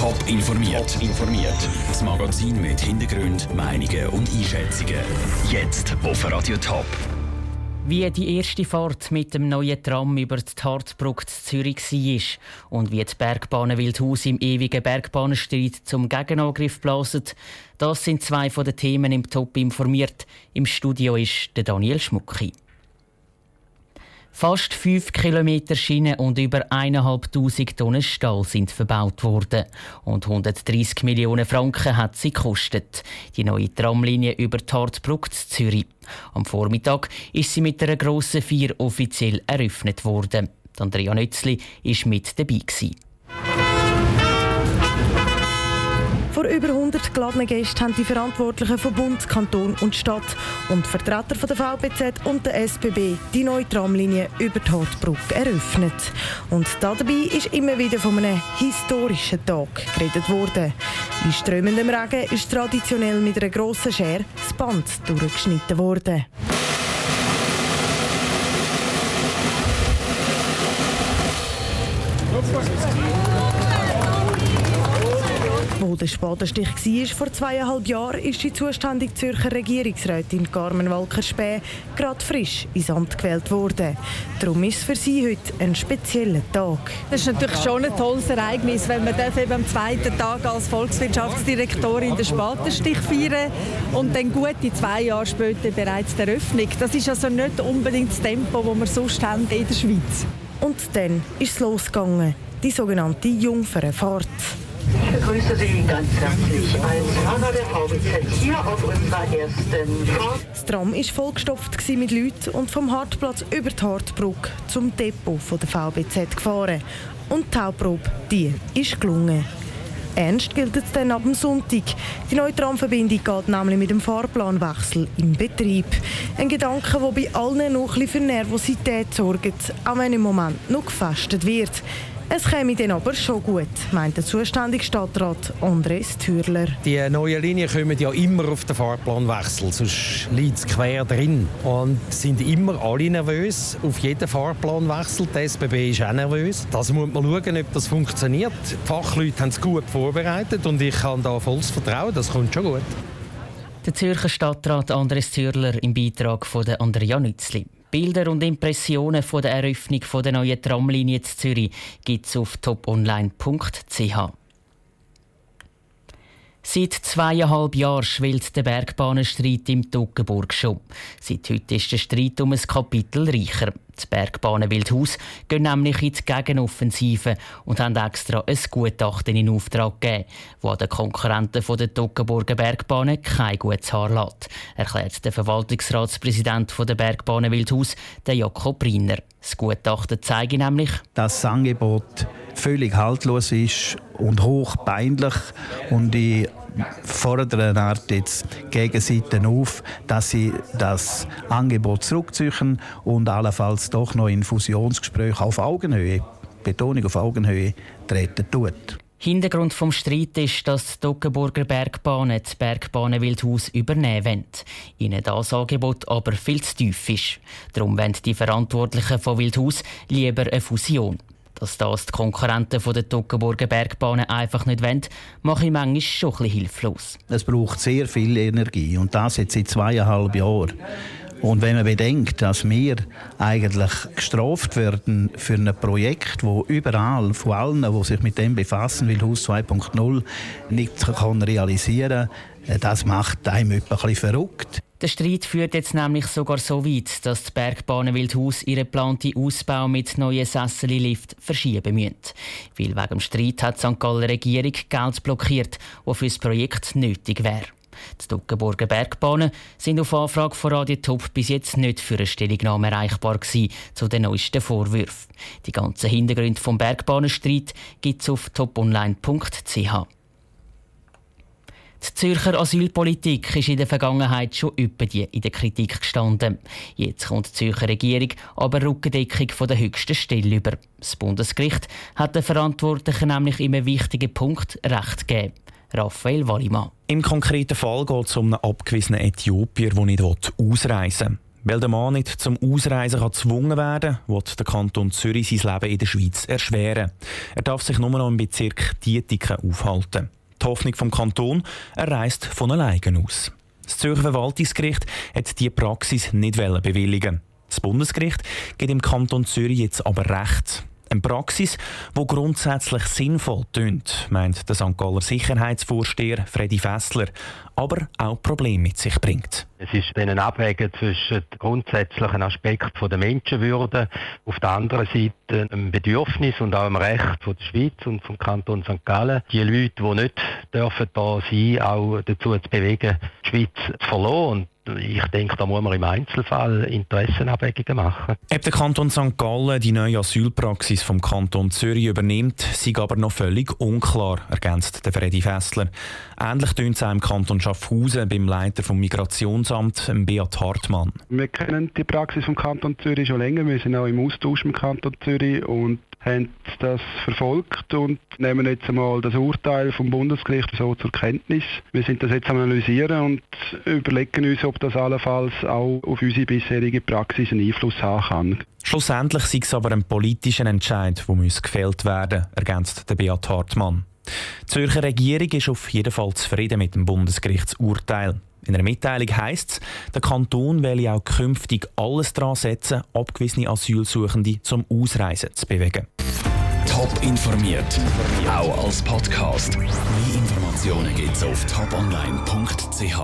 Top informiert. informiert. Das Magazin mit Hintergrund, Meinungen und Einschätzungen. Jetzt auf Radio Top. Wie die erste Fahrt mit dem neuen Tram über die Hartbrücke zu Zürich war und wie die Bergbahnen Wildhaus im ewigen Bergbahnenstreit zum Gegenangriff blasen, das sind zwei von den Themen im Top informiert. Im Studio ist der Daniel Schmucki. Fast 5 Kilometer Schiene und über 1'500 Tonnen Stahl sind verbaut worden. Und 130 Millionen Franken hat sie gekostet. Die neue Tramlinie über die Hartbrücke zu Zürich. Am Vormittag ist sie mit einer grossen Feier offiziell eröffnet worden. Andrea Nützli war mit dabei. Gewesen. Vor über 100 geladenen Gästen haben die Verantwortlichen von Bund, Kanton und Stadt und Vertreter von der VBZ und der SBB die neue Tramlinie über die Hartbrücke eröffnet. Und dabei ist immer wieder von einem historischen Tag geredet worden. In strömendem Regen ist traditionell mit einer grossen Schere das Band durchgeschnitten worden. Wo der Spatenstich war, vor zweieinhalb Jahren, ist die zuständige Zürcher Regierungsrätin Carmen Walker-Späh gerade frisch ins Amt gewählt worden. Darum ist es für sie heute ein spezieller Tag. Das ist natürlich schon ein tolles Ereignis, wenn man eben am zweiten Tag als Volkswirtschaftsdirektorin den Spatenstich feiern und dann gute zwei Jahre später bereits die Eröffnung. Das ist also nicht unbedingt das Tempo, das wir sonst haben in der Schweiz. Und dann ist es losgegangen, die sogenannte Jungfernfahrt. Begrüße Sie ganz herzlich als Fahrer der VBZ hier auf unserer ersten Fahrt. Das Tram war vollgestopft mit Leuten und vom Hartplatz über die Hartbrücke zum Depot der VBZ gefahren. Und die Hauptprobe, die ist gelungen. Ernst gilt es dann ab dem Sonntag. Die neue Tramverbindung geht nämlich mit dem Fahrplanwechsel in Betrieb. Ein Gedanke, der bei allen noch ein für Nervosität sorgt, auch wenn im Moment noch gefestet wird. Es käme dann aber schon gut, meint der zuständige Stadtrat Andres Thürler. Die neuen Linien kommen ja immer auf den Fahrplanwechsel, sonst liegt es quer drin. Und sind immer alle nervös auf jeden Fahrplanwechsel. Die SBB ist auch nervös. Das muss man schauen, ob das funktioniert. Die Fachleute haben es gut vorbereitet und ich habe da volles Vertrauen, das kommt schon gut. Der Zürcher Stadtrat Andres Thürler im Beitrag von Andrea Nützli. Bilder und Impressionen von der Eröffnung der neuen Tramlinie zu Zürich gibt es auf toponline.ch. Seit zweieinhalb Jahren schwillt der Bergbahnenstreit im Toggenburg schon. Seit heute ist der Streit um ein Kapitel reicher. Die Bergbahnen Wildhaus gehen nämlich in die Gegenoffensive und haben extra ein Gutachten in Auftrag gegeben, das den Konkurrenten der Toggenburger Bergbahnen kein gutes Haar lässt, erklärt der Verwaltungsratspräsident der Bergbahnen Wildhaus, der Jakob Riner. Das Gutachten zeige nämlich, dass das Angebot völlig haltlos ist und hoch peinlich und die fordern Art jetzt Gegenseiten auf, dass sie das Angebot zurückziehen und allenfalls doch noch in Fusionsgesprächen auf Augenhöhe, Betonung auf Augenhöhe, treten tut. Hintergrund vom Streit ist, dass die Toggenburger Bergbahnen die Bergbahnen Wildhaus übernehmen wollen. Ihnen das Angebot aber viel zu tief ist. Darum wollen die Verantwortlichen von Wildhaus lieber eine Fusion. Dass das die Konkurrenten der Toggenburger Bergbahnen einfach nicht wollen, mache ich manchmal schon ein bisschen hilflos. Es braucht sehr viel Energie und das jetzt seit zweieinhalb Jahren. Und wenn man bedenkt, dass wir eigentlich gestraft werden für ein Projekt, wo überall von allen, die sich mit dem befassen, will Haus 2.0 nicht kann realisieren kann, das macht einem ein bisschen verrückt. Der Streit führt jetzt nämlich sogar so weit, dass die Bergbahnen Wildhaus ihren geplanten Ausbau mit neuen Sesseli-Lift verschieben müssen. Weil wegen dem Streit hat die St. Galler Regierung Geld blockiert, das für das Projekt nötig wäre. Die Duckenburger Bergbahnen sind auf Anfrage von Radio Top bis jetzt nicht für eine Stellungnahme erreichbar gewesen, zu den neuesten Vorwürfen. Die ganzen Hintergründe vom Bergbahnenstreit gibt es auf toponline.ch. Zürcher Asylpolitik ist in der Vergangenheit schon über die in der Kritik gestanden. Jetzt kommt die Zürcher Regierung aber Rückendeckung von der höchsten Stelle über. Das Bundesgericht hat den Verantwortlichen nämlich einem wichtigen Punkt Recht gegeben. Raphael Wallimann. Im konkreten Fall geht es um einen abgewiesenen Äthiopier, der nicht ausreisen will. Weil der Mann nicht zum Ausreisen gezwungen werden kann, will der Kanton Zürich sein Leben in der Schweiz erschweren. Er darf sich nur noch im Bezirk Dietiken aufhalten. Die Hoffnung vom Kanton, er reist von alleine aus. Das Zürcher Verwaltungsgericht hat diese Praxis nicht bewilligen. Das Bundesgericht gibt im Kanton Zürich jetzt aber Recht. Eine Praxis, die grundsätzlich sinnvoll tönt, meint der St. Galler Sicherheitsvorsteher Freddy Fessler, aber auch Probleme mit sich bringt. Es ist ein Abwägen zwischen grundsätzlichen Aspekten der Menschenwürde, auf der anderen Seite einem Bedürfnis und auch einem Recht der Schweiz und vom Kanton St. Gallen, die Leute, die nicht dürfen da sein, auch dazu zu bewegen, die Schweiz zu verlassen ich denke, da muss man im Einzelfall Interessenabwägungen machen. Ob der Kanton St. Gallen die neue Asylpraxis vom Kanton Zürich übernimmt, sei aber noch völlig unklar, ergänzt der Freddy Fessler. Ähnlich tönt es auch im Kanton Schaffhausen beim Leiter vom Migrationsamt, Beat Hartmann. Wir kennen die Praxis vom Kanton Zürich schon länger. Wir sind auch im Austausch mit dem Kanton Zürich und haben das verfolgt und nehmen jetzt einmal das Urteil vom Bundesgericht so zur Kenntnis. Wir sind das jetzt am analysieren und überlegen uns, ob das allenfalls auch auf unsere bisherige Praxis einen Einfluss haben kann. Schlussendlich sei es aber ein politischer Entscheid, der muss gefällt werden, ergänzt der Beat Hartmann. Die Zürcher Regierung ist auf jeden Fall zufrieden mit dem Bundesgerichtsurteil. In einer Mitteilung heisst es, der Kanton will auch künftig alles daran setzen, abgewiesene Asylsuchende zum Ausreisen zu bewegen. Top informiert, auch als Podcast. Mehr Informationen gibt es auf toponline.ch.